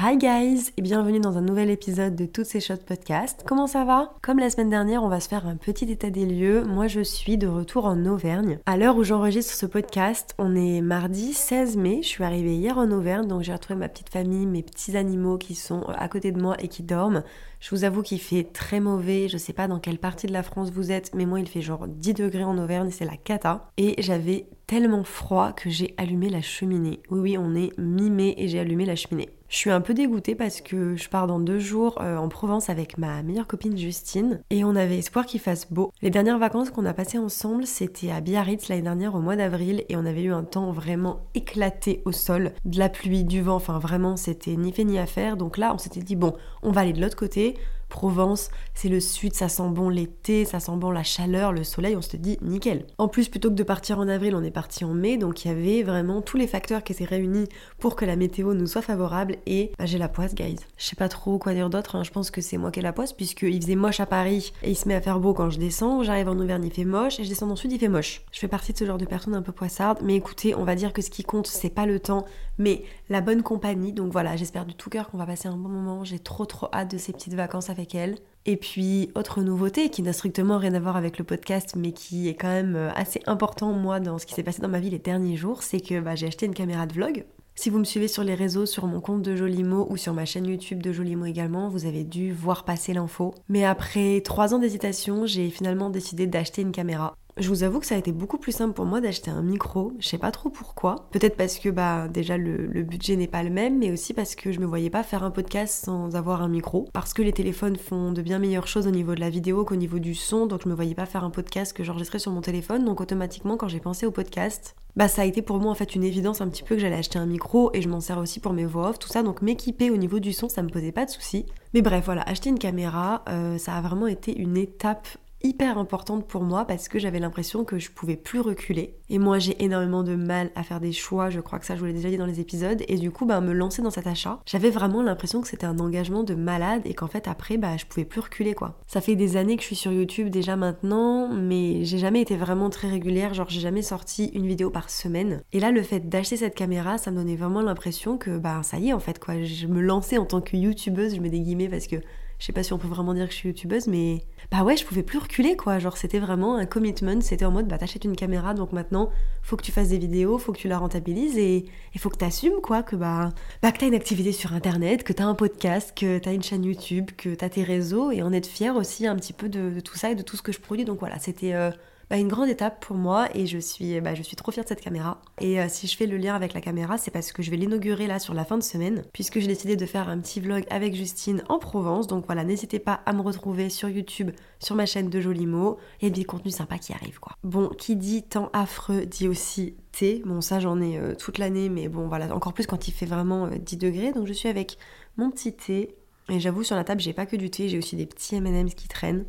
Hi guys et bienvenue dans un nouvel épisode de Toutes ces choses podcast. Comment ça va? Comme la semaine dernière, on va se faire un petit état des lieux. Moi, je suis de retour en Auvergne. À l'heure où j'enregistre ce podcast, on est mardi 16 mai. Je suis arrivée hier en Auvergne, donc j'ai retrouvé ma petite famille, mes petits animaux qui sont à côté de moi et qui dorment. Je vous avoue qu'il fait très mauvais. Je sais pas dans quelle partie de la France vous êtes, mais moi, il fait genre 10 degrés en Auvergne, c'est la cata. Et j'avais tellement froid que j'ai allumé la cheminée. Oui, oui, on est mi-mai et j'ai allumé la cheminée. Je suis un peu dégoûtée parce que je pars dans deux jours euh, en Provence avec ma meilleure copine Justine et on avait espoir qu'il fasse beau. Les dernières vacances qu'on a passées ensemble, c'était à Biarritz l'année dernière au mois d'avril et on avait eu un temps vraiment éclaté au sol, de la pluie, du vent, enfin vraiment c'était ni fait ni à faire. Donc là, on s'était dit bon, on va aller de l'autre côté. Provence, c'est le sud, ça sent bon l'été, ça sent bon la chaleur, le soleil, on se dit nickel. En plus, plutôt que de partir en avril, on est parti en mai, donc il y avait vraiment tous les facteurs qui étaient réunis pour que la météo nous soit favorable et bah, j'ai la poisse, guys. Je sais pas trop quoi dire d'autre, hein. je pense que c'est moi qui ai la poisse, puisqu'il faisait moche à Paris et il se met à faire beau quand je descends, j'arrive en Auvergne, il fait moche, et je descends dans le sud, il fait moche. Je fais partie de ce genre de personne un peu poissarde, mais écoutez, on va dire que ce qui compte, c'est pas le temps, mais la bonne compagnie, donc voilà, j'espère de tout cœur qu'on va passer un bon moment, j'ai trop trop hâte de ces petites vacances elle. Et puis, autre nouveauté qui n'a strictement rien à voir avec le podcast, mais qui est quand même euh, assez important, moi, dans ce qui s'est passé dans ma vie les derniers jours, c'est que bah, j'ai acheté une caméra de vlog. Si vous me suivez sur les réseaux, sur mon compte de Jolimo ou sur ma chaîne YouTube de Jolimo également, vous avez dû voir passer l'info. Mais après trois ans d'hésitation, j'ai finalement décidé d'acheter une caméra. Je vous avoue que ça a été beaucoup plus simple pour moi d'acheter un micro. Je sais pas trop pourquoi. Peut-être parce que bah déjà le, budget n'est pas le même, mais aussi parce que je me voyais pas faire un podcast sans avoir un micro. Parce que les téléphones font de bien meilleures choses au niveau de la vidéo qu'au niveau du son, donc je me voyais pas faire un podcast que j'enregistrais sur mon téléphone. Donc automatiquement quand j'ai pensé au podcast, bah ça a été pour moi en fait une évidence un petit peu que j'allais acheter un micro et je m'en sers aussi pour mes voix off, tout ça. Donc m'équiper au niveau du son, ça me posait pas de soucis. Mais bref, voilà, acheter une caméra, euh, ça a vraiment été une étape hyper importante pour moi parce que j'avais l'impression que je pouvais plus reculer. Et moi j'ai énormément de mal à faire des choix, je crois que ça je vous l'ai déjà dit dans les épisodes, et du coup bah me lancer dans cet achat, j'avais vraiment l'impression que c'était un engagement de malade et qu'en fait après bah je pouvais plus reculer quoi. Ça fait des années que je suis sur YouTube déjà maintenant, mais j'ai jamais été vraiment très régulière, genre j'ai jamais sorti une vidéo par semaine. Et là le fait d'acheter cette caméra, ça me donnait vraiment l'impression que bah ça y est en fait quoi, je me lançais en tant que youtubeuse, je mets des guillemets parce que je sais pas si on peut vraiment dire que je suis youtubeuse, mais bah ouais, je pouvais plus reculer quoi. Genre, c'était vraiment un commitment. C'était en mode, bah t'achètes une caméra, donc maintenant, faut que tu fasses des vidéos, faut que tu la rentabilises et faut que t'assumes quoi, que bah, bah que t'as une activité sur internet, que t'as un podcast, que t'as une chaîne YouTube, que t'as tes réseaux et en être fier aussi un petit peu de, de, tout ça et de tout ce que je produis. Donc voilà, c'était. Euh, bah, une grande étape pour moi et je suis, bah, je suis trop fière de cette caméra. Et euh, si je fais le lien avec la caméra, c'est parce que je vais l'inaugurer là sur la fin de semaine, puisque j'ai décidé de faire un petit vlog avec Justine en Provence. Donc voilà, n'hésitez pas à me retrouver sur YouTube, sur ma chaîne de jolis mots. A des contenus sympas qui arrivent quoi. Bon, qui dit temps affreux dit aussi thé. Bon, ça j'en ai euh, toute l'année, mais bon voilà, encore plus quand il fait vraiment euh, 10 degrés. Donc je suis avec mon petit thé. Et j'avoue, sur la table, j'ai pas que du thé, j'ai aussi des petits MM's qui traînent.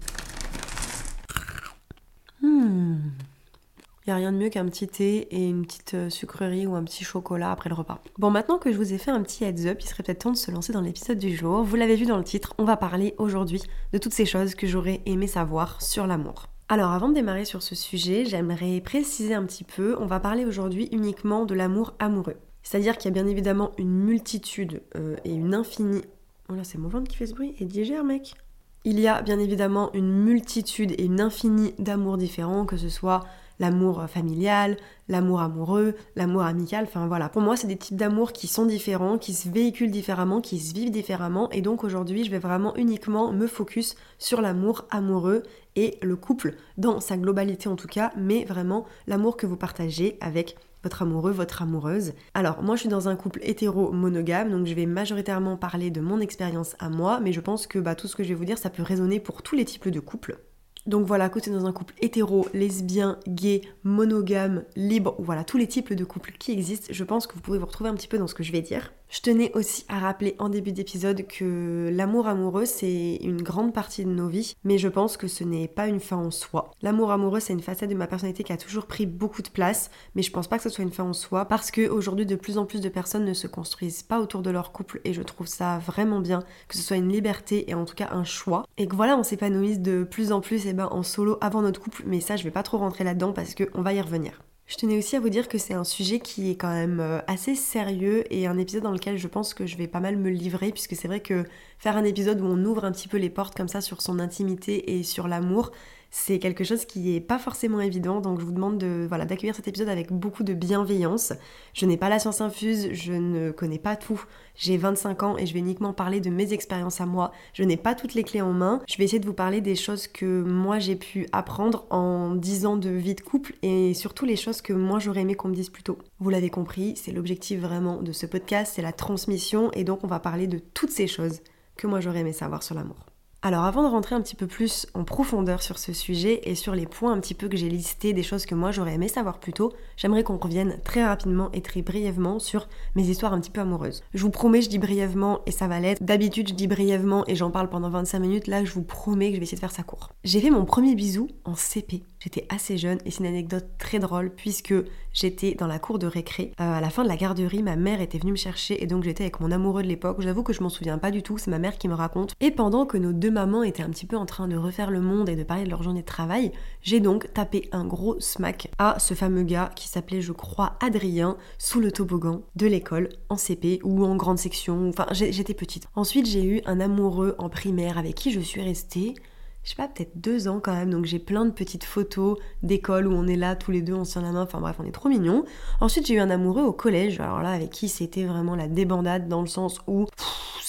Hmm. Il n'y a rien de mieux qu'un petit thé et une petite euh, sucrerie ou un petit chocolat après le repas. Bon, maintenant que je vous ai fait un petit heads up, il serait peut-être temps de se lancer dans l'épisode du jour. Vous l'avez vu dans le titre, on va parler aujourd'hui de toutes ces choses que j'aurais aimé savoir sur l'amour. Alors avant de démarrer sur ce sujet, j'aimerais préciser un petit peu, on va parler aujourd'hui uniquement de l'amour amoureux. C'est-à-dire qu'il y a bien évidemment une multitude euh, et une infinie... Oh là, c'est mon ventre qui fait ce bruit et digère mec il y a bien évidemment une multitude et une infinie d'amours différents, que ce soit l'amour familial, l'amour amoureux, l'amour amical, enfin voilà. Pour moi, c'est des types d'amour qui sont différents, qui se véhiculent différemment, qui se vivent différemment, et donc aujourd'hui, je vais vraiment uniquement me focus sur l'amour amoureux et le couple, dans sa globalité en tout cas, mais vraiment l'amour que vous partagez avec votre amoureux, votre amoureuse. Alors moi je suis dans un couple hétéro monogame, donc je vais majoritairement parler de mon expérience à moi, mais je pense que bah, tout ce que je vais vous dire, ça peut résonner pour tous les types de couples. Donc voilà, côté dans un couple hétéro, lesbien, gay, monogame, libre, voilà, tous les types de couples qui existent, je pense que vous pouvez vous retrouver un petit peu dans ce que je vais dire. Je tenais aussi à rappeler en début d'épisode que l'amour amoureux, c'est une grande partie de nos vies, mais je pense que ce n'est pas une fin en soi. L'amour amoureux, c'est une facette de ma personnalité qui a toujours pris beaucoup de place, mais je pense pas que ce soit une fin en soi, parce que aujourd'hui, de plus en plus de personnes ne se construisent pas autour de leur couple, et je trouve ça vraiment bien, que ce soit une liberté et en tout cas un choix, et que voilà, on s'épanouisse de plus en plus et ben, en solo avant notre couple, mais ça, je vais pas trop rentrer là-dedans parce qu'on va y revenir. Je tenais aussi à vous dire que c'est un sujet qui est quand même euh, assez sérieux et un épisode dans lequel je pense que je vais pas mal me livrer puisque c'est vrai que faire un épisode où on ouvre un petit peu les portes comme ça sur son intimité et sur l'amour, c'est quelque chose qui est pas forcément évident, donc je vous demande de voilà d'accueillir cet épisode avec beaucoup de bienveillance. Je n'ai pas la science infuse, je ne connais pas tout. J'ai 25 ans et je vais uniquement parler de mes expériences à moi. Je n'ai pas toutes les clés en main. Je vais essayer de vous parler des choses que moi j'ai pu apprendre en 10 ans de vie de couple et surtout les choses que moi j'aurais aimé qu'on me dise plus tôt. Vous l'avez compris, c'est l'objectif vraiment de ce podcast, c'est la transmission et donc on va parler de toutes ces choses que moi j'aurais aimé savoir sur l'amour. Alors avant de rentrer un petit peu plus en profondeur sur ce sujet et sur les points un petit peu que j'ai listés, des choses que moi j'aurais aimé savoir plus tôt, j'aimerais qu'on revienne très rapidement et très brièvement sur mes histoires un petit peu amoureuses. Je vous promets, je dis brièvement et ça va l'être. D'habitude, je dis brièvement et j'en parle pendant 25 minutes. Là, je vous promets que je vais essayer de faire ça court. J'ai fait mon premier bisou en CP. J'étais assez jeune et c'est une anecdote très drôle puisque j'étais dans la cour de récré. Euh, à la fin de la garderie, ma mère était venue me chercher et donc j'étais avec mon amoureux de l'époque. J'avoue que je m'en souviens pas du tout, c'est ma mère qui me raconte. Et pendant que nos deux mamans étaient un petit peu en train de refaire le monde et de parler de leur journée de travail, j'ai donc tapé un gros smack à ce fameux gars qui s'appelait, je crois, Adrien, sous le toboggan de l'école, en CP ou en grande section. Enfin, j'étais petite. Ensuite, j'ai eu un amoureux en primaire avec qui je suis restée je sais pas, peut-être deux ans quand même, donc j'ai plein de petites photos d'école où on est là tous les deux, on se tient la main, enfin bref, on est trop mignons. Ensuite, j'ai eu un amoureux au collège, alors là, avec qui c'était vraiment la débandade dans le sens où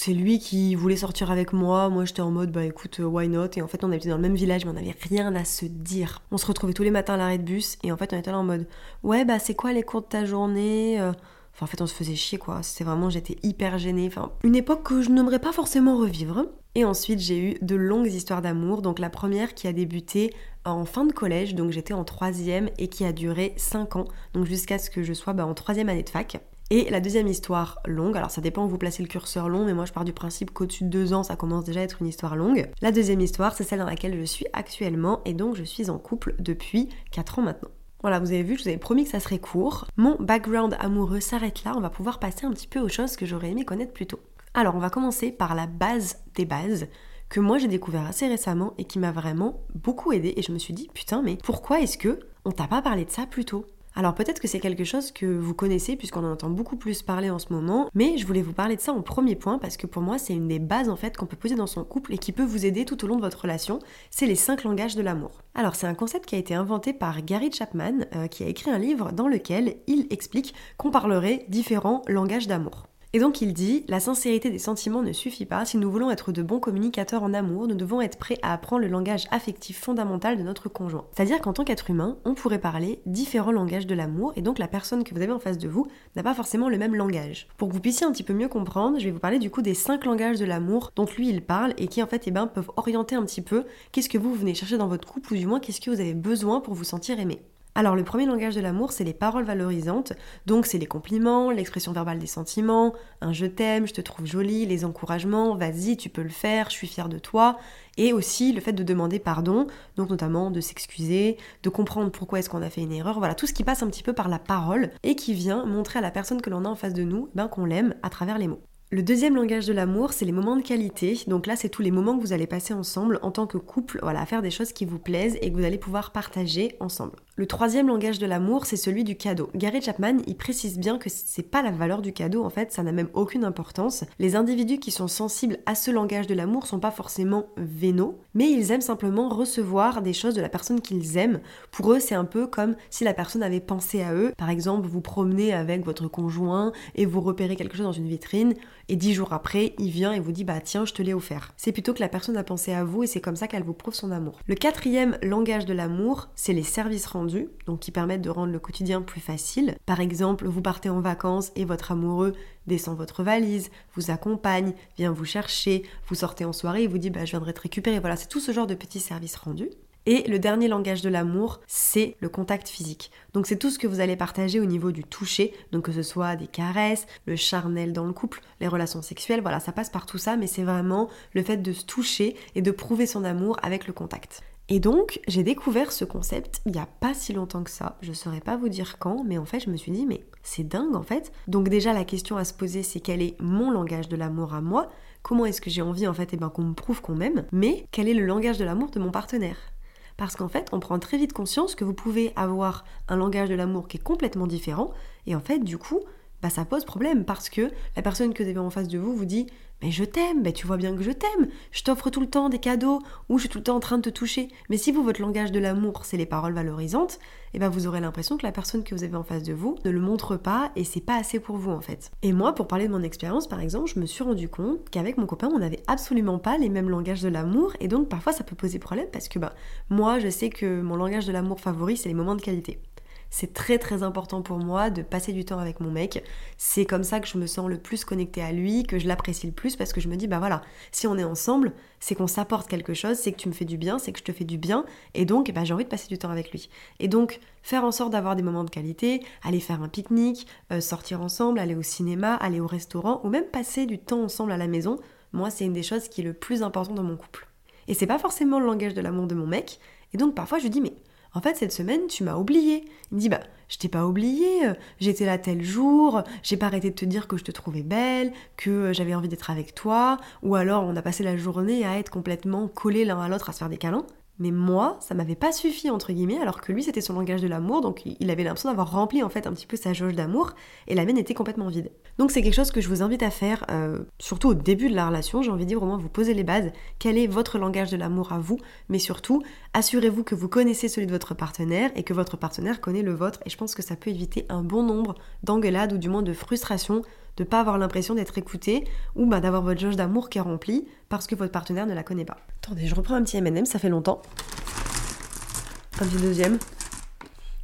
c'est lui qui voulait sortir avec moi, moi j'étais en mode bah écoute, euh, why not, et en fait on habitait dans le même village, mais on n'avait rien à se dire. On se retrouvait tous les matins à l'arrêt de bus, et en fait on était là en mode ouais, bah c'est quoi les cours de ta journée euh, Enfin, en fait, on se faisait chier, quoi. C'était vraiment, j'étais hyper gênée. Enfin, une époque que je n'aimerais pas forcément revivre. Et ensuite, j'ai eu de longues histoires d'amour. Donc, la première qui a débuté en fin de collège, donc j'étais en troisième, et qui a duré 5 ans, donc jusqu'à ce que je sois bah, en troisième année de fac. Et la deuxième histoire longue, alors ça dépend où vous placez le curseur long, mais moi je pars du principe qu'au-dessus de deux ans, ça commence déjà à être une histoire longue. La deuxième histoire, c'est celle dans laquelle je suis actuellement, et donc je suis en couple depuis 4 ans maintenant. Voilà, vous avez vu, je vous avais promis que ça serait court. Mon background amoureux s'arrête là, on va pouvoir passer un petit peu aux choses que j'aurais aimé connaître plus tôt. Alors, on va commencer par la base des bases que moi j'ai découvert assez récemment et qui m'a vraiment beaucoup aidé et je me suis dit putain mais pourquoi est-ce que on t'a pas parlé de ça plus tôt? Alors peut-être que c'est quelque chose que vous connaissez puisqu'on en entend beaucoup plus parler en ce moment, mais je voulais vous parler de ça en premier point parce que pour moi c'est une des bases en fait qu'on peut poser dans son couple et qui peut vous aider tout au long de votre relation, c'est les cinq langages de l'amour. Alors c'est un concept qui a été inventé par Gary Chapman euh, qui a écrit un livre dans lequel il explique qu'on parlerait différents langages d'amour. Et donc il dit, la sincérité des sentiments ne suffit pas. Si nous voulons être de bons communicateurs en amour, nous devons être prêts à apprendre le langage affectif fondamental de notre conjoint. C'est-à-dire qu'en tant qu'être humain, on pourrait parler différents langages de l'amour, et donc la personne que vous avez en face de vous n'a pas forcément le même langage. Pour que vous puissiez un petit peu mieux comprendre, je vais vous parler du coup des cinq langages de l'amour dont lui il parle, et qui en fait eh ben, peuvent orienter un petit peu qu'est-ce que vous venez chercher dans votre couple, ou du moins qu'est-ce que vous avez besoin pour vous sentir aimé. Alors le premier langage de l'amour, c'est les paroles valorisantes, donc c'est les compliments, l'expression verbale des sentiments, un je t'aime, je te trouve jolie, les encouragements, vas-y, tu peux le faire, je suis fière de toi, et aussi le fait de demander pardon, donc notamment de s'excuser, de comprendre pourquoi est-ce qu'on a fait une erreur, voilà, tout ce qui passe un petit peu par la parole et qui vient montrer à la personne que l'on a en face de nous ben, qu'on l'aime à travers les mots. Le deuxième langage de l'amour, c'est les moments de qualité. Donc là, c'est tous les moments que vous allez passer ensemble en tant que couple, voilà, à faire des choses qui vous plaisent et que vous allez pouvoir partager ensemble. Le troisième langage de l'amour, c'est celui du cadeau. Gary Chapman, il précise bien que c'est pas la valeur du cadeau, en fait, ça n'a même aucune importance. Les individus qui sont sensibles à ce langage de l'amour sont pas forcément vénaux, mais ils aiment simplement recevoir des choses de la personne qu'ils aiment. Pour eux, c'est un peu comme si la personne avait pensé à eux. Par exemple, vous promenez avec votre conjoint et vous repérez quelque chose dans une vitrine et dix jours après, il vient et vous dit bah tiens, je te l'ai offert. C'est plutôt que la personne a pensé à vous et c'est comme ça qu'elle vous prouve son amour. Le quatrième langage de l'amour, c'est les services rendus, donc qui permettent de rendre le quotidien plus facile. Par exemple, vous partez en vacances et votre amoureux descend votre valise, vous accompagne, vient vous chercher, vous sortez en soirée et vous dit bah je viendrai te récupérer. Voilà, c'est tout ce genre de petits services rendus. Et le dernier langage de l'amour, c'est le contact physique. Donc c'est tout ce que vous allez partager au niveau du toucher, donc que ce soit des caresses, le charnel dans le couple, les relations sexuelles, voilà, ça passe par tout ça, mais c'est vraiment le fait de se toucher et de prouver son amour avec le contact. Et donc, j'ai découvert ce concept il n'y a pas si longtemps que ça. Je ne saurais pas vous dire quand, mais en fait, je me suis dit, mais c'est dingue en fait. Donc, déjà, la question à se poser, c'est quel est mon langage de l'amour à moi? Comment est-ce que j'ai envie en fait eh ben, qu'on me prouve qu'on m'aime? Mais quel est le langage de l'amour de mon partenaire? Parce qu'en fait, on prend très vite conscience que vous pouvez avoir un langage de l'amour qui est complètement différent, et en fait, du coup, bah, ça pose problème parce que la personne que vous avez en face de vous vous dit mais je t'aime, mais tu vois bien que je t'aime, je t'offre tout le temps des cadeaux ou je suis tout le temps en train de te toucher. Mais si vous, votre langage de l'amour, c'est les paroles valorisantes, et eh ben vous aurez l'impression que la personne que vous avez en face de vous ne le montre pas et c'est pas assez pour vous en fait. Et moi, pour parler de mon expérience par exemple, je me suis rendu compte qu'avec mon copain, on n'avait absolument pas les mêmes langages de l'amour et donc parfois ça peut poser problème parce que bah moi, je sais que mon langage de l'amour favori, c'est les moments de qualité. C'est très très important pour moi de passer du temps avec mon mec. C'est comme ça que je me sens le plus connectée à lui, que je l'apprécie le plus parce que je me dis bah voilà, si on est ensemble, c'est qu'on s'apporte quelque chose, c'est que tu me fais du bien, c'est que je te fais du bien et donc bah, j'ai envie de passer du temps avec lui. Et donc faire en sorte d'avoir des moments de qualité, aller faire un pique-nique, euh, sortir ensemble, aller au cinéma, aller au restaurant ou même passer du temps ensemble à la maison, moi c'est une des choses qui est le plus important dans mon couple. Et c'est pas forcément le langage de l'amour de mon mec, et donc parfois je dis mais en fait, cette semaine, tu m'as oublié. Il me dit, bah, je t'ai pas oublié, euh, j'étais là tel jour, j'ai pas arrêté de te dire que je te trouvais belle, que euh, j'avais envie d'être avec toi, ou alors on a passé la journée à être complètement collés l'un à l'autre à se faire des câlins. Mais moi, ça m'avait pas suffi, entre guillemets, alors que lui, c'était son langage de l'amour, donc il avait l'impression d'avoir rempli en fait un petit peu sa jauge d'amour, et la mienne était complètement vide. Donc c'est quelque chose que je vous invite à faire, euh, surtout au début de la relation, j'ai envie de dire au moins vous posez les bases, quel est votre langage de l'amour à vous, mais surtout, assurez-vous que vous connaissez celui de votre partenaire et que votre partenaire connaît le vôtre, et je pense que ça peut éviter un bon nombre d'engueulades ou du moins de frustrations de pas avoir l'impression d'être écouté ou bah, d'avoir votre jauge d'amour qui est remplie parce que votre partenaire ne la connaît pas. Attendez, je reprends un petit M&M, ça fait longtemps. Un petit deuxième.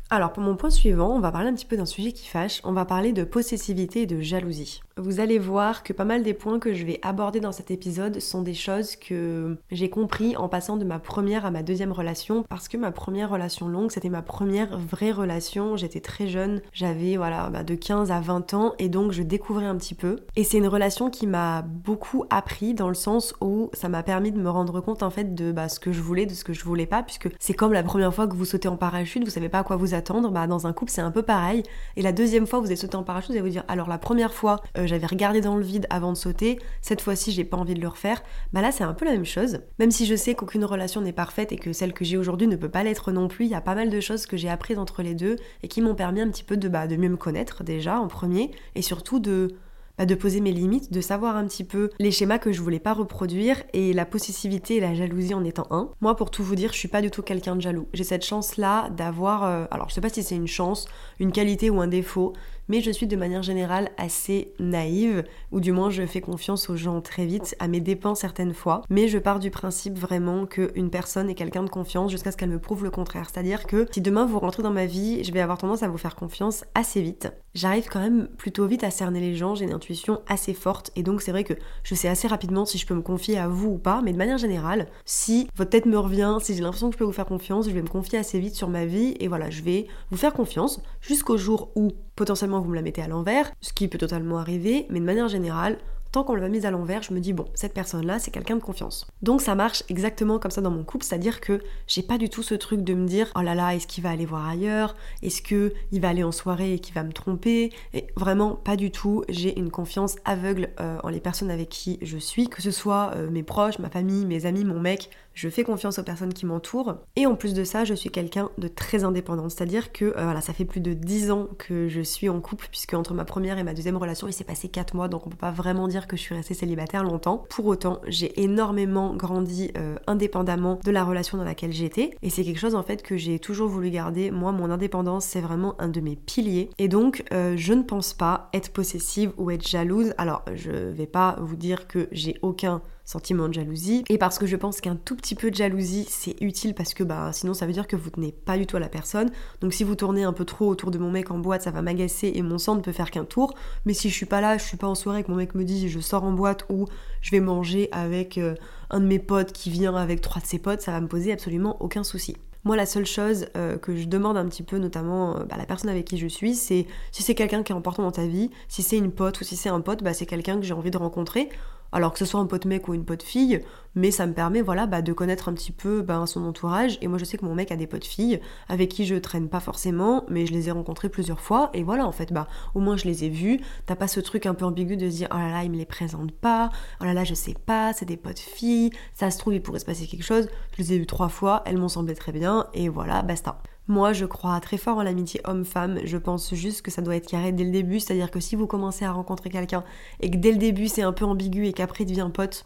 Alors pour mon point suivant, on va parler un petit peu d'un sujet qui fâche, on va parler de possessivité et de jalousie. Vous allez voir que pas mal des points que je vais aborder dans cet épisode sont des choses que j'ai compris en passant de ma première à ma deuxième relation parce que ma première relation longue, c'était ma première vraie relation, j'étais très jeune, j'avais voilà bah, de 15 à 20 ans et donc je découvrais un petit peu. Et c'est une relation qui m'a beaucoup appris dans le sens où ça m'a permis de me rendre compte en fait de bah, ce que je voulais, de ce que je voulais pas puisque c'est comme la première fois que vous sautez en parachute, vous savez pas à quoi vous attendre, bah, dans un couple c'est un peu pareil. Et la deuxième fois vous êtes sauté en parachute, vous allez vous dire alors la première fois euh, j'avais regardé dans le vide avant de sauter, cette fois-ci j'ai pas envie de le refaire. Bah là c'est un peu la même chose. Même si je sais qu'aucune relation n'est parfaite et que celle que j'ai aujourd'hui ne peut pas l'être non plus, il y a pas mal de choses que j'ai apprises entre les deux et qui m'ont permis un petit peu de, bah, de mieux me connaître déjà en premier et surtout de bah, de poser mes limites, de savoir un petit peu les schémas que je voulais pas reproduire et la possessivité et la jalousie en étant un. Moi, pour tout vous dire, je suis pas du tout quelqu'un de jaloux. J'ai cette chance-là d'avoir, euh, alors je sais pas si c'est une chance, une qualité ou un défaut, mais je suis de manière générale assez naïve, ou du moins je fais confiance aux gens très vite, à mes dépens certaines fois, mais je pars du principe vraiment qu'une personne est quelqu'un de confiance jusqu'à ce qu'elle me prouve le contraire. C'est-à-dire que si demain vous rentrez dans ma vie, je vais avoir tendance à vous faire confiance assez vite. J'arrive quand même plutôt vite à cerner les gens, j'ai une intuition assez forte, et donc c'est vrai que je sais assez rapidement si je peux me confier à vous ou pas, mais de manière générale, si votre tête me revient, si j'ai l'impression que je peux vous faire confiance, je vais me confier assez vite sur ma vie, et voilà, je vais vous faire confiance jusqu'au jour où potentiellement vous me la mettez à l'envers, ce qui peut totalement arriver, mais de manière générale, tant qu'on l'a mise à l'envers, je me dis bon, cette personne-là, c'est quelqu'un de confiance. Donc ça marche exactement comme ça dans mon couple, c'est-à-dire que j'ai pas du tout ce truc de me dire oh là là, est-ce qu'il va aller voir ailleurs? Est-ce que il va aller en soirée et qu'il va me tromper? Et vraiment pas du tout. J'ai une confiance aveugle euh, en les personnes avec qui je suis, que ce soit euh, mes proches, ma famille, mes amis, mon mec je fais confiance aux personnes qui m'entourent. Et en plus de ça, je suis quelqu'un de très indépendant. C'est-à-dire que euh, voilà, ça fait plus de 10 ans que je suis en couple, puisque entre ma première et ma deuxième relation, il s'est passé 4 mois, donc on peut pas vraiment dire que je suis restée célibataire longtemps. Pour autant, j'ai énormément grandi euh, indépendamment de la relation dans laquelle j'étais. Et c'est quelque chose en fait que j'ai toujours voulu garder. Moi, mon indépendance, c'est vraiment un de mes piliers. Et donc, euh, je ne pense pas être possessive ou être jalouse. Alors, je vais pas vous dire que j'ai aucun sentiment de jalousie et parce que je pense qu'un tout petit peu de jalousie c'est utile parce que bah sinon ça veut dire que vous tenez pas du tout à la personne. Donc si vous tournez un peu trop autour de mon mec en boîte, ça va m'agacer et mon sang ne peut faire qu'un tour. Mais si je suis pas là, je suis pas en soirée que mon mec me dit je sors en boîte ou je vais manger avec euh, un de mes potes qui vient avec trois de ses potes, ça va me poser absolument aucun souci. Moi, la seule chose euh, que je demande un petit peu, notamment à bah, la personne avec qui je suis, c'est si c'est quelqu'un qui est important dans ta vie, si c'est une pote ou si c'est un pote, bah, c'est quelqu'un que j'ai envie de rencontrer alors que ce soit un pote mec ou une pote fille, mais ça me permet voilà bah, de connaître un petit peu bah, son entourage. Et moi je sais que mon mec a des potes filles avec qui je traîne pas forcément, mais je les ai rencontrés plusieurs fois. Et voilà en fait, bah au moins je les ai vus. T'as pas ce truc un peu ambigu de se dire oh là là il me les présente pas, oh là là je sais pas, c'est des potes filles, ça se trouve il pourrait se passer quelque chose. Je les ai vus trois fois, elles m'ont semblé très bien et voilà basta. Moi, je crois très fort en l'amitié homme-femme. Je pense juste que ça doit être carré dès le début. C'est-à-dire que si vous commencez à rencontrer quelqu'un et que dès le début c'est un peu ambigu et qu'après il devient pote,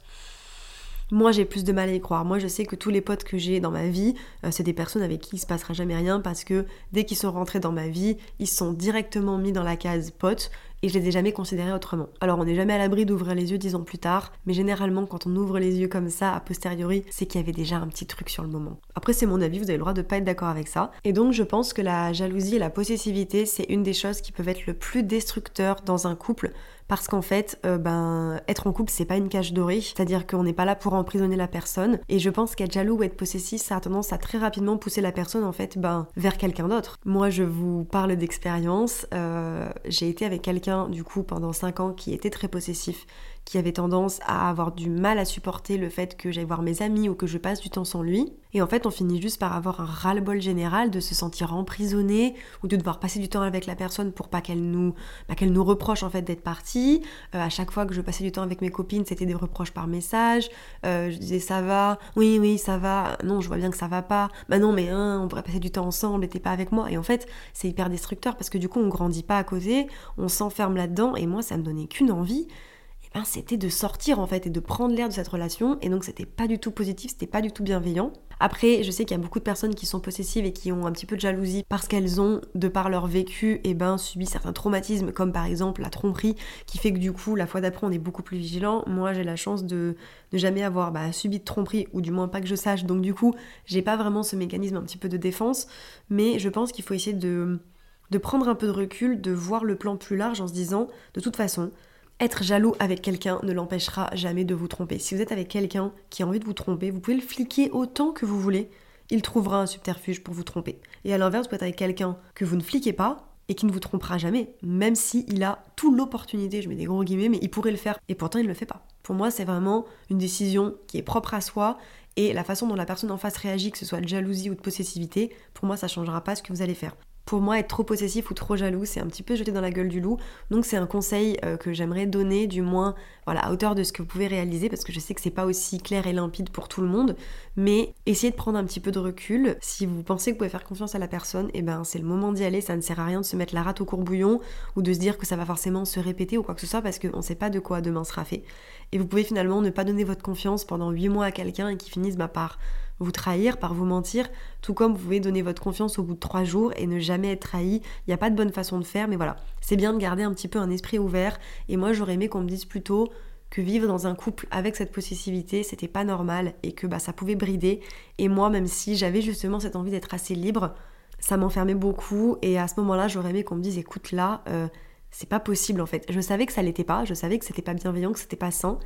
moi j'ai plus de mal à y croire. Moi je sais que tous les potes que j'ai dans ma vie, euh, c'est des personnes avec qui il se passera jamais rien parce que dès qu'ils sont rentrés dans ma vie, ils sont directement mis dans la case pote et je les ai jamais considérés autrement. Alors on n'est jamais à l'abri d'ouvrir les yeux dix ans plus tard, mais généralement quand on ouvre les yeux comme ça a posteriori, c'est qu'il y avait déjà un petit truc sur le moment. Après c'est mon avis, vous avez le droit de pas être d'accord avec ça. Et donc je pense que la jalousie et la possessivité, c'est une des choses qui peuvent être le plus destructeur dans un couple parce qu'en fait, euh, ben, être en couple, c'est pas une cage dorée, c'est-à-dire qu'on n'est pas là pour emprisonner la personne. Et je pense qu'être jaloux ou être possessif, ça a tendance à très rapidement pousser la personne en fait, ben, vers quelqu'un d'autre. Moi, je vous parle d'expérience. Euh, j'ai été avec quelqu'un du coup pendant 5 ans qui était très possessif qui avait tendance à avoir du mal à supporter le fait que j'aille voir mes amis ou que je passe du temps sans lui. Et en fait, on finit juste par avoir un ras-le-bol général de se sentir emprisonné ou de devoir passer du temps avec la personne pour pas qu'elle nous, bah, qu'elle nous reproche en fait d'être partie. Euh, à chaque fois que je passais du temps avec mes copines, c'était des reproches par message. Euh, je disais ça va, oui oui ça va, non je vois bien que ça va pas. Bah non mais hein, on pourrait passer du temps ensemble, t'es pas avec moi. Et en fait, c'est hyper destructeur parce que du coup on grandit pas à côté, on s'enferme là-dedans et moi ça me donnait qu'une envie, ben, c'était de sortir en fait et de prendre l'air de cette relation et donc c'était pas du tout positif, c'était pas du tout bienveillant. Après, je sais qu'il y a beaucoup de personnes qui sont possessives et qui ont un petit peu de jalousie parce qu'elles ont, de par leur vécu, et eh ben, subi certains traumatismes, comme par exemple la tromperie, qui fait que du coup, la fois d'après, on est beaucoup plus vigilant. Moi, j'ai la chance de ne jamais avoir bah, subi de tromperie, ou du moins pas que je sache, donc du coup, j'ai pas vraiment ce mécanisme un petit peu de défense, mais je pense qu'il faut essayer de, de prendre un peu de recul, de voir le plan plus large en se disant, de toute façon, être jaloux avec quelqu'un ne l'empêchera jamais de vous tromper. Si vous êtes avec quelqu'un qui a envie de vous tromper, vous pouvez le fliquer autant que vous voulez. Il trouvera un subterfuge pour vous tromper. Et à l'inverse, vous pouvez être avec quelqu'un que vous ne fliquez pas et qui ne vous trompera jamais, même s'il il a toute l'opportunité, je mets des gros guillemets, mais il pourrait le faire et pourtant il ne le fait pas. Pour moi, c'est vraiment une décision qui est propre à soi et la façon dont la personne en face réagit, que ce soit de jalousie ou de possessivité, pour moi, ça changera pas ce que vous allez faire pour moi, être trop possessif ou trop jaloux, c'est un petit peu jeter dans la gueule du loup. Donc c'est un conseil euh, que j'aimerais donner, du moins voilà, à hauteur de ce que vous pouvez réaliser, parce que je sais que c'est pas aussi clair et limpide pour tout le monde. Mais essayez de prendre un petit peu de recul. Si vous pensez que vous pouvez faire confiance à la personne, et eh ben c'est le moment d'y aller. Ça ne sert à rien de se mettre la rate au courbouillon ou de se dire que ça va forcément se répéter ou quoi que ce soit, parce qu'on ne sait pas de quoi demain sera fait. Et vous pouvez finalement ne pas donner votre confiance pendant 8 mois à quelqu'un et qui finisse ma par vous trahir, par vous mentir, tout comme vous pouvez donner votre confiance au bout de trois jours et ne jamais être trahi. Il n'y a pas de bonne façon de faire, mais voilà, c'est bien de garder un petit peu un esprit ouvert. Et moi, j'aurais aimé qu'on me dise plutôt que vivre dans un couple avec cette possessivité, c'était pas normal et que bah, ça pouvait brider. Et moi, même si j'avais justement cette envie d'être assez libre, ça m'enfermait beaucoup. Et à ce moment-là, j'aurais aimé qu'on me dise écoute, là, euh, c'est pas possible en fait. Je savais que ça l'était pas, je savais que c'était pas bienveillant, que c'était pas sain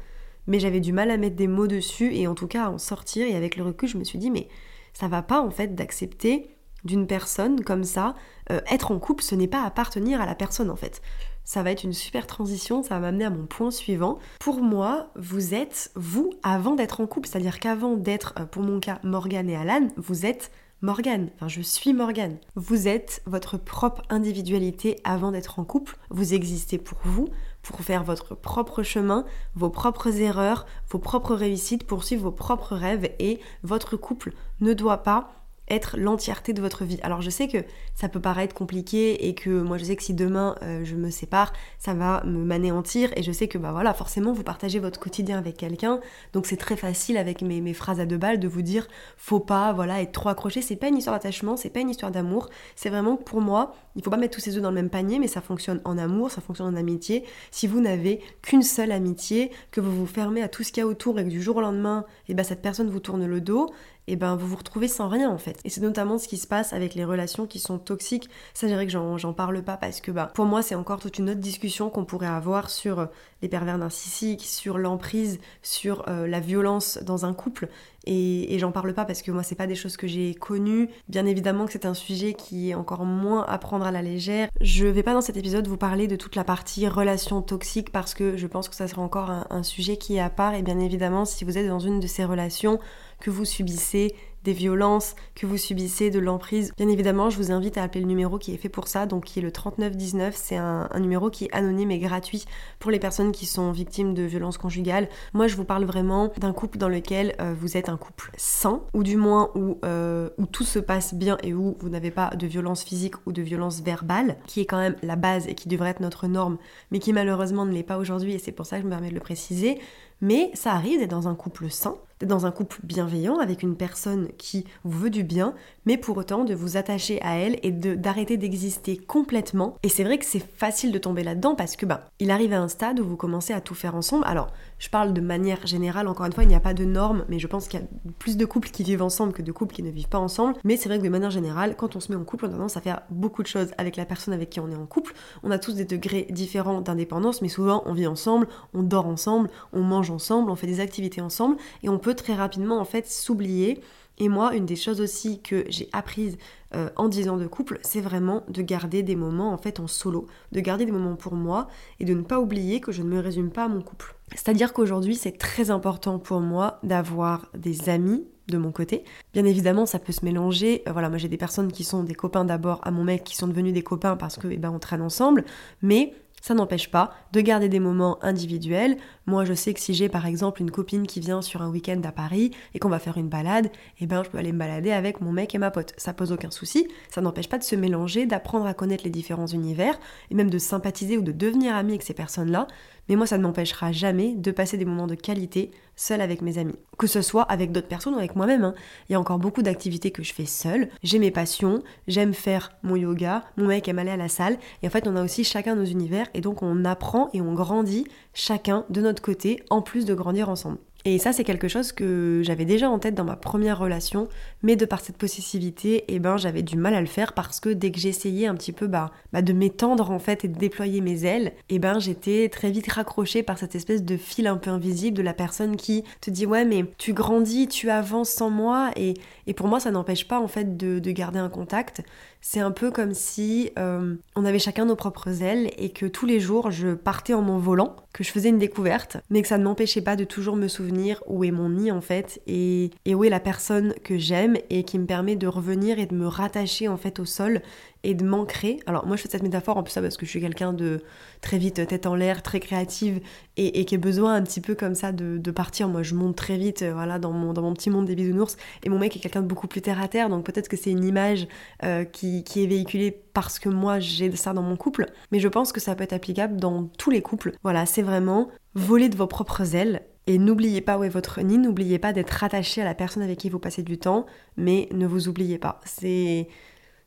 mais j'avais du mal à mettre des mots dessus et en tout cas à en sortir. Et avec le recul, je me suis dit, mais ça va pas en fait d'accepter d'une personne comme ça. Euh, être en couple, ce n'est pas appartenir à la personne en fait. Ça va être une super transition, ça va m'amener à mon point suivant. Pour moi, vous êtes vous avant d'être en couple, c'est-à-dire qu'avant d'être, euh, pour mon cas, Morgane et Alan, vous êtes Morgane, enfin je suis Morgane. Vous êtes votre propre individualité avant d'être en couple, vous existez pour vous, pour faire votre propre chemin, vos propres erreurs, vos propres réussites, poursuivre vos propres rêves et votre couple ne doit pas être l'entièreté de votre vie. Alors je sais que ça peut paraître compliqué et que moi je sais que si demain euh, je me sépare, ça va me m'anéantir et je sais que bah voilà, forcément vous partagez votre quotidien avec quelqu'un, donc c'est très facile avec mes, mes, phrases à deux balles de vous dire faut pas voilà être trop accroché, c'est pas une histoire d'attachement, c'est pas une histoire d'amour, c'est vraiment pour moi, il faut pas mettre tous ses œufs dans le même panier, mais ça fonctionne en amour, ça fonctionne en amitié. Si vous n'avez qu'une seule amitié, que vous vous fermez à tout ce qu'il y a autour et que du jour au lendemain, et eh ben cette personne vous tourne le dos, et ben vous vous retrouvez sans rien en fait. Et c'est notamment ce qui se passe avec les relations qui sont toxiques. Ça, je que j'en parle pas parce que bah, pour moi, c'est encore toute une autre discussion qu'on pourrait avoir sur euh, les pervers narcissiques, sur l'emprise, sur euh, la violence dans un couple. Et, j'en parle pas parce que moi, c'est pas des choses que j'ai connues. Bien évidemment que c'est un sujet qui est encore moins à prendre à la légère. Je vais pas dans cet épisode vous parler de toute la partie relations toxiques parce que je pense que ça sera encore un sujet qui est à part. Et bien évidemment, si vous êtes dans une de ces relations, que vous subissez des violences, que vous subissez de l'emprise, bien évidemment, je vous invite à appeler le numéro qui est fait pour ça, donc qui est le 3919. C'est un, numéro qui est anonyme et gratuit pour les personnes qui sont victimes de violences conjugales. Moi, je vous parle vraiment d'un couple dans lequel euh, vous êtes un couple sain, ou du moins où, euh, où tout se passe bien et où vous n'avez pas de violence physique ou de violence verbale, qui est quand même la base et qui devrait être notre norme, mais qui malheureusement ne l'est pas aujourd'hui, et c'est pour ça que je me permets de le préciser. Mais ça arrive d'être dans un couple sain, d'être dans un couple bienveillant avec une personne qui vous veut du bien, mais pour autant de vous attacher à elle et d'arrêter d'exister complètement. Et c'est vrai que c'est facile de tomber là-dedans parce que bah, il arrive à un stade où vous commencez à tout faire ensemble. Alors, je parle de manière générale, encore une fois, il n'y a pas de normes, mais je pense qu'il y a plus de couples qui vivent ensemble que de couples qui ne vivent pas ensemble. Mais c'est vrai que de manière générale, quand on se met en couple, on a tendance à faire beaucoup de choses avec la personne avec qui on est en couple. On a tous des degrés différents d'indépendance, mais souvent on vit ensemble, on dort ensemble, on mange ensemble, on fait des activités ensemble, et on peut très rapidement en fait s'oublier et moi, une des choses aussi que j'ai apprises euh, en 10 ans de couple, c'est vraiment de garder des moments en fait en solo, de garder des moments pour moi et de ne pas oublier que je ne me résume pas à mon couple. C'est-à-dire qu'aujourd'hui, c'est très important pour moi d'avoir des amis de mon côté. Bien évidemment, ça peut se mélanger. Euh, voilà, moi j'ai des personnes qui sont des copains d'abord à mon mec, qui sont devenus des copains parce que eh ben, on traîne ensemble, mais ça n'empêche pas de garder des moments individuels. Moi, je sais que si j'ai par exemple une copine qui vient sur un week-end à Paris et qu'on va faire une balade, eh ben je peux aller me balader avec mon mec et ma pote. Ça pose aucun souci. Ça n'empêche pas de se mélanger, d'apprendre à connaître les différents univers et même de sympathiser ou de devenir ami avec ces personnes-là mais moi ça ne m'empêchera jamais de passer des moments de qualité seul avec mes amis. Que ce soit avec d'autres personnes ou avec moi-même. Hein. Il y a encore beaucoup d'activités que je fais seule. J'ai mes passions, j'aime faire mon yoga, mon mec aime aller à la salle. Et en fait, on a aussi chacun nos univers et donc on apprend et on grandit chacun de notre côté en plus de grandir ensemble. Et ça, c'est quelque chose que j'avais déjà en tête dans ma première relation, mais de par cette possessivité, eh ben, j'avais du mal à le faire parce que dès que j'essayais un petit peu bah, bah, de m'étendre en fait et de déployer mes ailes, eh ben, j'étais très vite raccrochée par cette espèce de fil un peu invisible de la personne qui te dit ouais mais tu grandis, tu avances sans moi et, et pour moi ça n'empêche pas en fait de, de garder un contact. C'est un peu comme si euh, on avait chacun nos propres ailes et que tous les jours je partais en m'envolant, que je faisais une découverte, mais que ça ne m'empêchait pas de toujours me souvenir où est mon nid en fait et, et où est la personne que j'aime et qui me permet de revenir et de me rattacher en fait au sol et de m'ancrer. Alors moi je fais cette métaphore en plus ça parce que je suis quelqu'un de très vite tête en l'air, très créative et, qui a besoin un petit peu comme ça de, partir. Moi je monte très vite euh, voilà dans mon, dans mon petit monde des bisounours et mon mec est quelqu'un de beaucoup plus terre à terre donc peut-être que c'est une image euh, qui, qui est véhiculée parce que moi j'ai ça dans mon couple mais je pense que ça peut être applicable dans tous les couples. Voilà c'est vraiment voler de vos propres ailes et n'oubliez pas où est votre nid, n'oubliez pas d'être attaché à la personne avec qui vous passez du temps, mais ne vous oubliez pas. C'est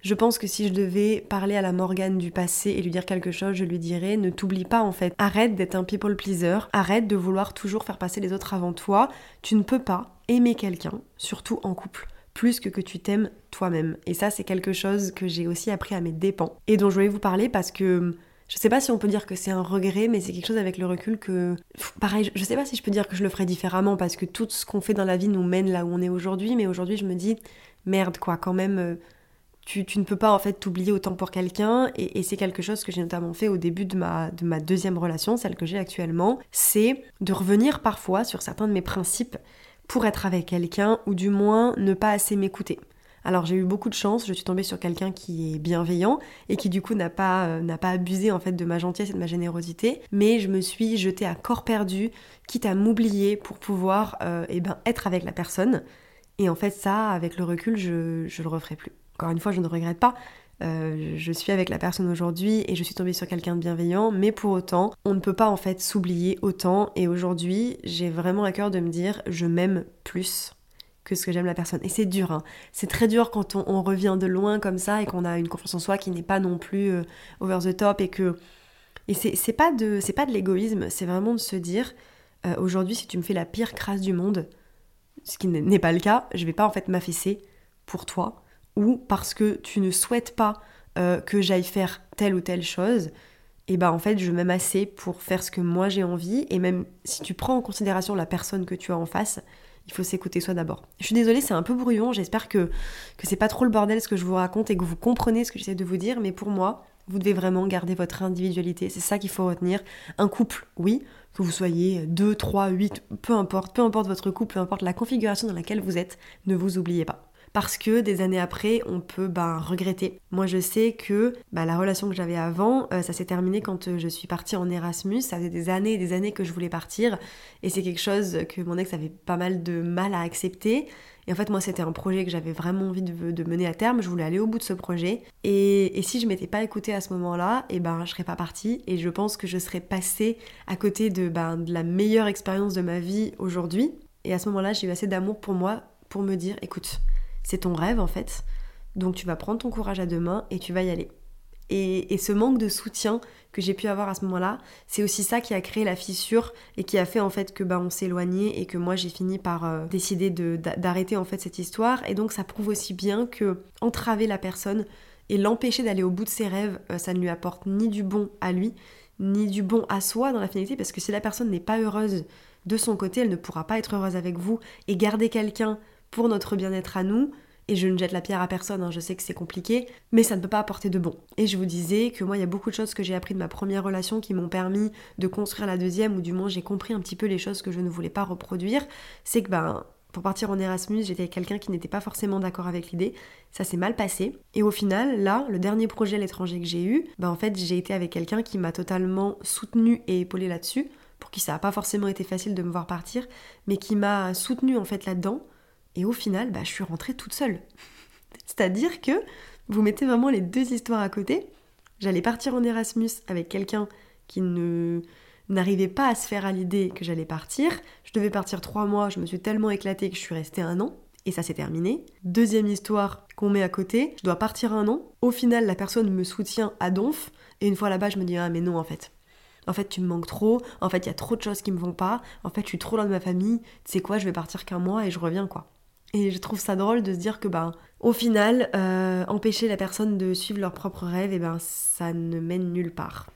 je pense que si je devais parler à la Morgane du passé et lui dire quelque chose, je lui dirais ne t'oublie pas en fait. Arrête d'être un people pleaser, arrête de vouloir toujours faire passer les autres avant toi. Tu ne peux pas aimer quelqu'un, surtout en couple plus que que tu t'aimes toi-même. Et ça, c'est quelque chose que j'ai aussi appris à mes dépens et dont je voulais vous parler parce que je sais pas si on peut dire que c'est un regret, mais c'est quelque chose avec le recul que. Pareil, je sais pas si je peux dire que je le ferais différemment parce que tout ce qu'on fait dans la vie nous mène là où on est aujourd'hui, mais aujourd'hui je me dis merde quoi, quand même, euh, tu, ne peux pas en fait t'oublier autant pour quelqu'un. Et, c'est quelque chose que j'ai notamment fait au début de ma, de ma deuxième relation, celle que j'ai actuellement, c'est de revenir parfois sur certains de mes principes pour être avec quelqu'un ou du moins ne pas assez m'écouter. Alors j'ai eu beaucoup de chance, je suis tombée sur quelqu'un qui est bienveillant et qui du coup n'a pas, euh, n'a pas abusé en fait de ma gentillesse et de ma générosité, mais je me suis jetée à corps perdu, quitte à m'oublier pour pouvoir euh, eh ben, être avec la personne. Et en fait, ça, avec le recul, je, je le referai plus. Encore une fois, je ne regrette pas. Euh, je suis avec la personne aujourd'hui et je suis tombée sur quelqu'un de bienveillant, mais pour autant, on ne peut pas en fait s'oublier autant. Et aujourd'hui, j'ai vraiment à cœur de me dire, je m'aime plus que ce que j'aime la personne. Et c'est dur, hein. c'est très dur quand on, revient de loin comme ça et qu'on a une confiance en soi qui n'est pas non plus euh, over the top et que et c'est pas de pas de l'égoïsme, c'est vraiment de se dire euh, aujourd'hui si tu me fais la pire crasse du monde, ce qui n'est pas le cas, je vais pas en fait m'affaisser pour toi ou parce que tu ne souhaites pas euh, que j'aille faire telle ou telle chose, et bah en fait je m'aime assez pour faire ce que moi j'ai envie, et même si tu prends en considération la personne que tu as en face, il faut s'écouter soi d'abord. Je suis désolée, c'est un peu brouillon, j'espère que, que c'est pas trop le bordel ce que je vous raconte et que vous comprenez ce que j'essaie de vous dire, mais pour moi, vous devez vraiment garder votre individualité, c'est ça qu'il faut retenir. Un couple, oui, que vous soyez 2, 3, 8, peu importe, peu importe votre couple, peu importe la configuration dans laquelle vous êtes, ne vous oubliez pas parce que des années après, on peut ben, regretter. Moi, je sais que ben, la relation que j'avais avant, euh, ça s'est terminé quand euh, je suis partie en Erasmus. Ça faisait des années et des années que je voulais partir, et c'est quelque chose que mon ex avait pas mal de mal à accepter. Et en fait, moi, c'était un projet que j'avais vraiment envie de, mener à terme. Je voulais aller au bout de ce projet. Et, si je m'étais pas écoutée à ce moment-là, et eh ben, je serais pas partie. Et je pense que je serais passée à côté de, ben, de la meilleure expérience de ma vie aujourd'hui. Et à ce moment-là, j'ai eu assez d'amour pour moi pour me dire, écoute, c'est ton rêve en fait. Donc tu vas prendre ton courage à deux mains et tu vas y aller. Et, ce manque de soutien que j'ai pu avoir à ce moment-là, c'est aussi ça qui a créé la fissure et qui a fait en fait que bah, on s'éloignait et que moi j'ai fini par euh, décider d'arrêter en fait cette histoire. Et donc ça prouve aussi bien que entraver la personne et l'empêcher d'aller au bout de ses rêves, euh, ça ne lui apporte ni du bon à lui, ni du bon à soi dans la finalité, parce que si la personne n'est pas heureuse de son côté, elle ne pourra pas être heureuse avec vous. Et garder quelqu'un pour notre bien-être à nous. Et je ne jette la pierre à personne, hein, je sais que c'est compliqué, mais ça ne peut pas apporter de bon. Et je vous disais que moi, il y a beaucoup de choses que j'ai appris de ma première relation qui m'ont permis de construire la deuxième, ou du moins j'ai compris un petit peu les choses que je ne voulais pas reproduire. C'est que ben, pour partir en Erasmus, j'étais quelqu'un qui n'était pas forcément d'accord avec l'idée. Ça s'est mal passé. Et au final, là, le dernier projet à l'étranger que j'ai eu, ben en fait, j'ai été avec quelqu'un qui m'a totalement soutenu et épaulé là-dessus, pour qui ça n'a pas forcément été facile de me voir partir, mais qui m'a soutenu en fait là-dedans et au final, bah, je suis rentrée toute seule. C'est-à-dire que vous mettez vraiment les deux histoires à côté. J'allais partir en Erasmus avec quelqu'un qui ne n'arrivait pas à se faire à l'idée que j'allais partir. Je devais partir trois mois, je me suis tellement éclatée que je suis restée un an. Et ça s'est terminé. Deuxième histoire qu'on met à côté, je dois partir un an. Au final, la personne me soutient à donf. Et une fois là-bas, je me dis, ah mais non en fait. En fait, tu me manques trop. En fait, il y a trop de choses qui me vont pas. En fait, je suis trop loin de ma famille. Tu sais quoi, je vais partir qu'un mois et je reviens quoi. Et je trouve ça drôle de se dire que ben au final, euh, empêcher la personne de suivre leurs propres rêves, et ben ça ne mène nulle part.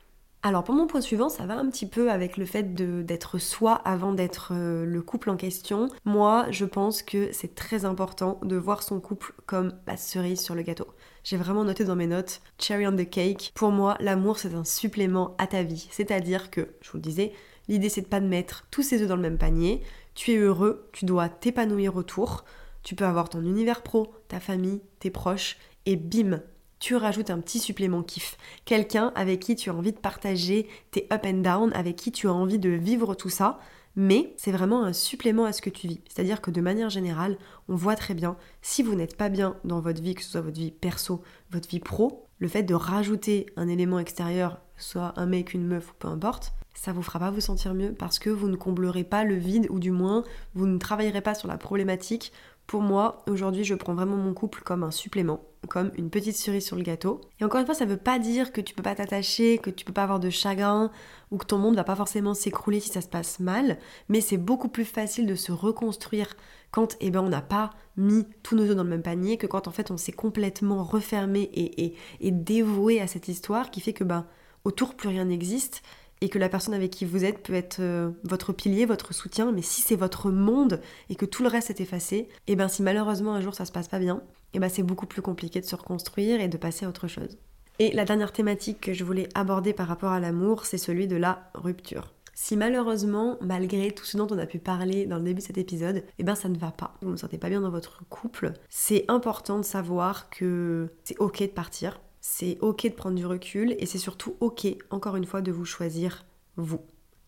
Alors pour mon point suivant, ça va un petit peu avec le fait d'être soi avant d'être euh, le couple en question. Moi, je pense que c'est très important de voir son couple comme la cerise sur le gâteau. J'ai vraiment noté dans mes notes cherry on the cake. Pour moi, l'amour c'est un supplément à ta vie. C'est-à-dire que, je vous le disais, l'idée c'est de pas de mettre tous ses œufs dans le même panier. Tu es heureux, tu dois t'épanouir autour. Tu peux avoir ton univers pro, ta famille, tes proches, et bim, tu rajoutes un petit supplément kiff. Quelqu'un avec qui tu as envie de partager tes up and down, avec qui tu as envie de vivre tout ça, mais c'est vraiment un supplément à ce que tu vis. C'est-à-dire que de manière générale, on voit très bien, si vous n'êtes pas bien dans votre vie, que ce soit votre vie perso, votre vie pro, le fait de rajouter un élément extérieur, soit un mec, une meuf ou peu importe, ça vous fera pas vous sentir mieux parce que vous ne comblerez pas le vide ou du moins vous ne travaillerez pas sur la problématique pour moi, aujourd'hui, je prends vraiment mon couple comme un supplément, comme une petite cerise sur le gâteau. Et encore une fois, ça veut pas dire que tu peux pas t'attacher, que tu peux pas avoir de chagrin ou que ton monde va pas forcément s'écrouler si ça se passe mal, mais c'est beaucoup plus facile de se reconstruire quand eh ben, on n'a pas mis tous nos œufs dans le même panier que quand en fait on s'est complètement refermé et, et, dévoué à cette histoire qui fait que ben, autour plus rien n'existe et que la personne avec qui vous êtes peut être euh, votre pilier, votre soutien, mais si c'est votre monde et que tout le reste est effacé, et eh bien si malheureusement un jour ça se passe pas bien, et eh ben c'est beaucoup plus compliqué de se reconstruire et de passer à autre chose. Et la dernière thématique que je voulais aborder par rapport à l'amour, c'est celui de la rupture. Si malheureusement, malgré tout ce dont on a pu parler dans le début de cet épisode, eh ben ça ne va pas, vous ne vous sentez pas bien dans votre couple, c'est important de savoir que c'est ok de partir, c'est ok de prendre du recul et c'est surtout ok, encore une fois, de vous choisir vous.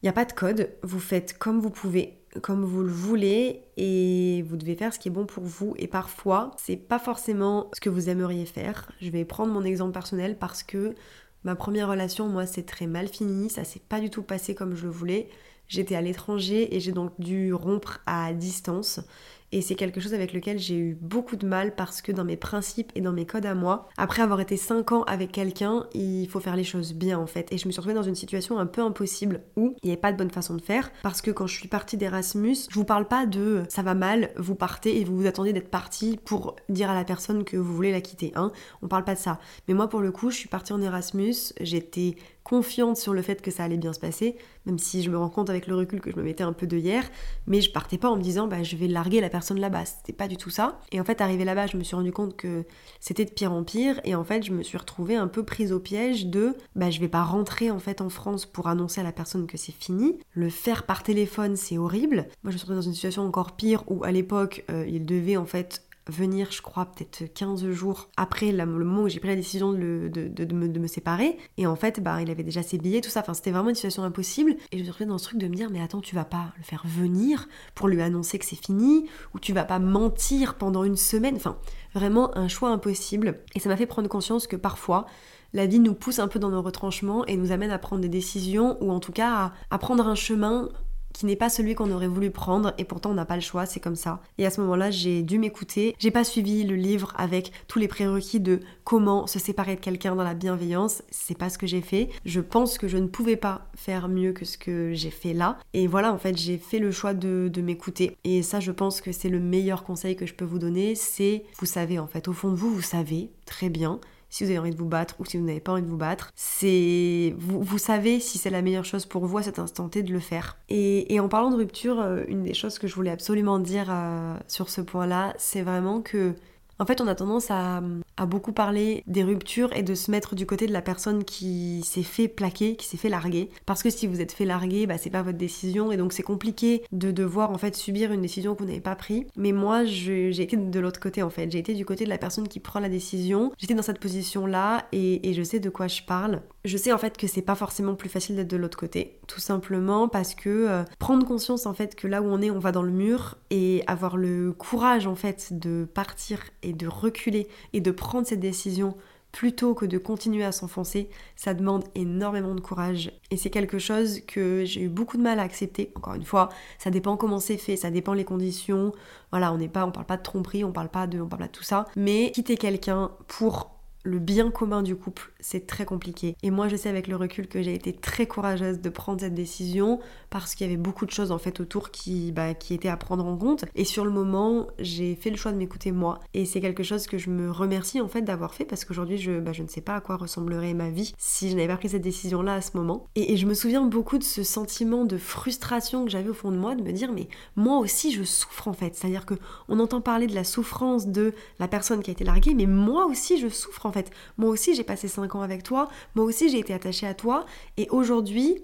Il n'y a pas de code, vous faites comme vous pouvez, comme vous le voulez et vous devez faire ce qui est bon pour vous. Et parfois, c'est pas forcément ce que vous aimeriez faire. Je vais prendre mon exemple personnel parce que ma première relation, moi, c'est très mal fini. Ça s'est pas du tout passé comme je le voulais. J'étais à l'étranger et j'ai donc dû rompre à distance. Et c'est quelque chose avec lequel j'ai eu beaucoup de mal parce que dans mes principes et dans mes codes à moi, après avoir été 5 ans avec quelqu'un, il faut faire les choses bien en fait. Et je me suis retrouvée dans une situation un peu impossible où il n'y avait pas de bonne façon de faire. Parce que quand je suis partie d'Erasmus, je vous parle pas de ça va mal, vous partez et vous vous attendez d'être parti pour dire à la personne que vous voulez la quitter. Hein. On parle pas de ça. Mais moi pour le coup, je suis partie en Erasmus, j'étais confiante sur le fait que ça allait bien se passer, même si je me rends compte avec le recul que je me mettais un peu de hier, mais je partais pas en me disant bah je vais larguer la personne là-bas, c'était pas du tout ça. Et en fait arrivé là-bas, je me suis rendu compte que c'était de pire en pire et en fait je me suis retrouvée un peu prise au piège de bah je vais pas rentrer en fait en France pour annoncer à la personne que c'est fini. Le faire par téléphone c'est horrible. Moi je me suis retrouvée dans une situation encore pire où à l'époque euh, il devait en fait venir, je crois, peut-être 15 jours après le moment où j'ai pris la décision de, de, me, séparer. Et en fait, bah, il avait déjà ses billets, tout ça. Enfin, c'était vraiment une situation impossible. Et je me suis retrouvée dans ce truc de me dire, mais attends, tu vas pas le faire venir pour lui annoncer que c'est fini, ou tu vas pas mentir pendant une semaine. Enfin, vraiment un choix impossible. Et ça m'a fait prendre conscience que parfois, la vie nous pousse un peu dans nos retranchements et nous amène à prendre des décisions, ou en tout cas à prendre un chemin qui n'est pas celui qu'on aurait voulu prendre et pourtant on n'a pas le choix, c'est comme ça. Et à ce moment-là, j'ai dû m'écouter. J'ai pas suivi le livre avec tous les prérequis de comment se séparer de quelqu'un dans la bienveillance, c'est pas ce que j'ai fait. Je pense que je ne pouvais pas faire mieux que ce que j'ai fait là. Et voilà, en fait, j'ai fait le choix de, m'écouter. Et ça, je pense que c'est le meilleur conseil que je peux vous donner, c'est vous savez en fait, au fond de vous, vous savez très bien si vous avez envie de vous battre ou si vous n'avez pas envie de vous battre. C'est vous, savez si c'est la meilleure chose pour vous à cet instant T de le faire. Et, en parlant de rupture, euh, une des choses que je voulais absolument dire euh, sur ce point-là, c'est vraiment que en fait, on a tendance à, beaucoup parler des ruptures et de se mettre du côté de la personne qui s'est fait plaquer, qui s'est fait larguer. Parce que si vous êtes fait larguer, bah, c'est pas votre décision et donc c'est compliqué de devoir en fait subir une décision vous n'avez pas prise. Mais moi, j'ai été de l'autre côté en fait. J'ai été du côté de la personne qui prend la décision. J'étais dans cette position-là et, et je sais de quoi je parle. Je sais en fait que c'est pas forcément plus facile d'être de l'autre côté. Tout simplement parce que euh, prendre conscience en fait que là où on est, on va dans le mur et avoir le courage en fait de partir et de reculer et de prendre cette décision plutôt que de continuer à s'enfoncer, ça demande énormément de courage. Et c'est quelque chose que j'ai eu beaucoup de mal à accepter. Encore une fois, ça dépend comment c'est fait, ça dépend les conditions. Voilà, on n'est pas, on parle pas de tromperie, on parle pas de, on parle pas de tout ça. Mais quitter quelqu'un pour le bien commun du couple, c'est très compliqué. Et moi, je sais avec le recul que j'ai été très courageuse de prendre cette décision parce qu'il y avait beaucoup de choses en fait autour qui, bah, qui étaient à prendre en compte. Et sur le moment, j'ai fait le choix de m'écouter moi. Et c'est quelque chose que je me remercie en fait d'avoir fait parce qu'aujourd'hui, je, bah, je ne sais pas à quoi ressemblerait ma vie si je n'avais pas pris cette décision-là à ce moment. Et, je me souviens beaucoup de ce sentiment de frustration que j'avais au fond de moi, de me dire mais moi aussi je souffre en fait. C'est-à-dire que on entend parler de la souffrance de la personne qui a été larguée, mais moi aussi je souffre en fait. Moi aussi, j'ai passé 5 ans avec toi, moi aussi, j'ai été attachée à toi, et aujourd'hui,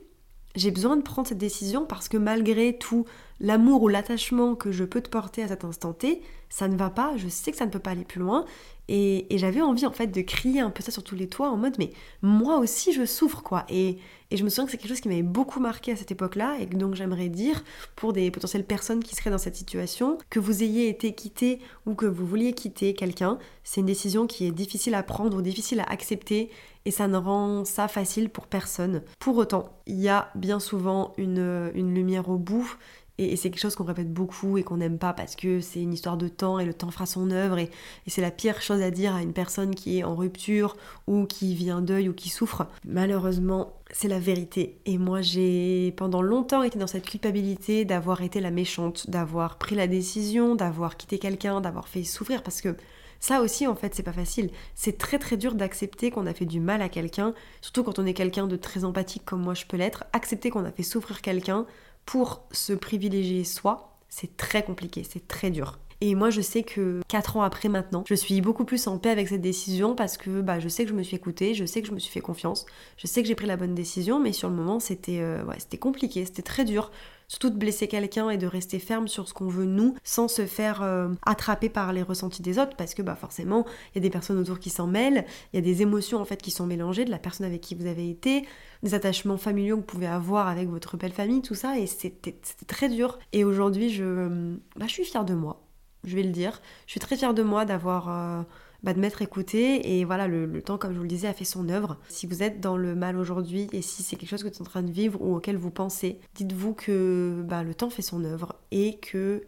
j'ai besoin de prendre cette décision parce que malgré tout l'amour ou l'attachement que je peux te porter à cet instant T, ça ne va pas, je sais que ça ne peut pas aller plus loin. Et, j'avais envie en fait de crier un peu ça sur tous les toits en mode mais moi aussi je souffre quoi. Et, je me souviens que c'est quelque chose qui m'avait beaucoup marqué à cette époque-là et donc j'aimerais dire pour des potentielles personnes qui seraient dans cette situation, que vous ayez été quitté ou que vous vouliez quitter quelqu'un, c'est une décision qui est difficile à prendre ou difficile à accepter et ça ne rend ça facile pour personne. Pour autant, il y a bien souvent une lumière au bout et, c'est quelque chose qu'on répète beaucoup et qu'on n'aime pas parce que c'est une histoire de temps et le temps fera son œuvre. Et, c'est la pire chose à dire à une personne qui est en rupture ou qui vit un deuil ou qui souffre. Malheureusement, c'est la vérité. Et moi, j'ai pendant longtemps été dans cette culpabilité d'avoir été la méchante, d'avoir pris la décision, d'avoir quitté quelqu'un, d'avoir fait souffrir parce que ça aussi, en fait, c'est pas facile. C'est très très dur d'accepter qu'on a fait du mal à quelqu'un, surtout quand on est quelqu'un de très empathique comme moi je peux l'être. Accepter qu'on a fait souffrir quelqu'un pour se privilégier soi, c'est très compliqué, c'est très dur. Et moi, je sais que 4 ans après maintenant, je suis beaucoup plus en paix avec cette décision parce que bah, je sais que je me suis écoutée, je sais que je me suis fait confiance, je sais que j'ai pris la bonne décision, mais sur le moment, c'était euh, compliqué, c'était très dur surtout de blesser quelqu'un et de rester ferme sur ce qu'on veut nous, sans se faire euh, attraper par les ressentis des autres, parce que bah forcément, il y a des personnes autour qui s'en mêlent, il y a des émotions en fait qui sont mélangées de la personne avec qui vous avez été, des attachements familiaux que vous pouvez avoir avec votre belle famille, tout ça, et c'était très dur. Et aujourd'hui, je, bah, je suis fière de moi, je vais le dire. Je suis très fière de moi d'avoir... Euh, bah, de m'être écouté et voilà le, temps comme je vous le disais a fait son œuvre. Si vous êtes dans le mal aujourd'hui et si c'est quelque chose que vous êtes en train de vivre ou auquel vous pensez, dites-vous que bah, le temps fait son œuvre et que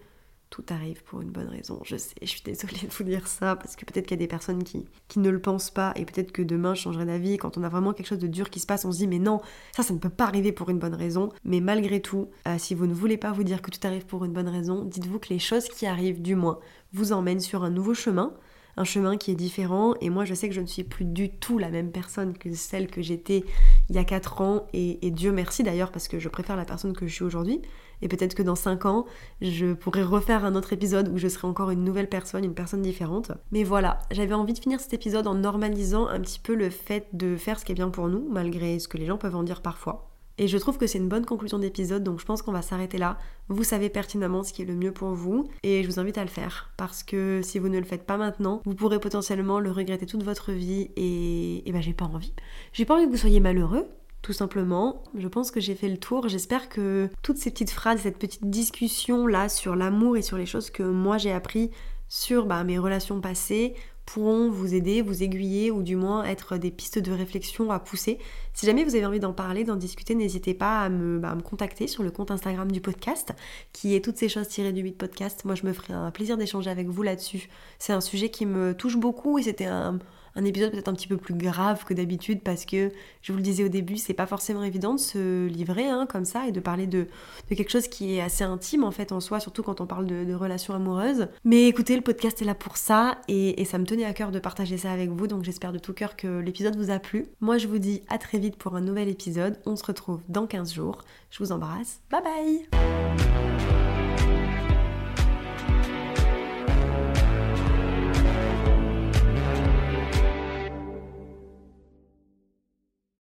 tout arrive pour une bonne raison. Je sais, je suis désolée de vous dire ça parce que peut-être qu'il y a des personnes qui, qui ne le pensent pas et peut-être que demain je changerai d'avis. Quand on a vraiment quelque chose de dur qui se passe, on se dit mais non, ça, ça ne peut pas arriver pour une bonne raison. Mais malgré tout, euh, si vous ne voulez pas vous dire que tout arrive pour une bonne raison, dites-vous que les choses qui arrivent, du moins, vous emmènent sur un nouveau chemin un chemin qui est différent. Et moi, je sais que je ne suis plus du tout la même personne que celle que j'étais il y a 4 ans. Et, Dieu merci d'ailleurs, parce que je préfère la personne que je suis aujourd'hui. Et peut-être que dans 5 ans, je pourrais refaire un autre épisode où je serai encore une nouvelle personne, une personne différente. Mais voilà, j'avais envie de finir cet épisode en normalisant un petit peu le fait de faire ce qui est bien pour nous, malgré ce que les gens peuvent en dire parfois. Et je trouve que c'est une bonne conclusion d'épisode, donc je pense qu'on va s'arrêter là. Vous savez pertinemment ce qui est le mieux pour vous, et je vous invite à le faire, parce que si vous ne le faites pas maintenant, vous pourrez potentiellement le regretter toute votre vie, et, et ben j'ai pas envie. J'ai pas envie que vous soyez malheureux, tout simplement. Je pense que j'ai fait le tour. J'espère que toutes ces petites phrases, cette petite discussion là sur l'amour et sur les choses que moi j'ai appris sur bah, mes relations passées pourront vous aider, vous aiguiller ou du moins être des pistes de réflexion à pousser. Si jamais vous avez envie d'en parler, d'en discuter, n'hésitez pas à me, bah, contacter sur le compte Instagram du podcast qui est toutes ces choses tirées du 8 podcast. Moi je me ferai un plaisir d'échanger avec vous là-dessus. C'est un sujet qui me touche beaucoup et c'était un, un épisode peut-être un petit peu plus grave que d'habitude parce que, je vous le disais au début, c'est pas forcément évident de se livrer hein, comme ça et de parler de, quelque chose qui est assez intime en fait en soi, surtout quand on parle de, relations amoureuses. Mais écoutez, le podcast est là pour ça et, et ça me tenait à cœur de partager ça avec vous, donc j'espère de tout cœur que l'épisode vous a plu. Moi je vous dis à très vite pour un nouvel épisode, on se retrouve dans 15 jours. Je vous embrasse, bye bye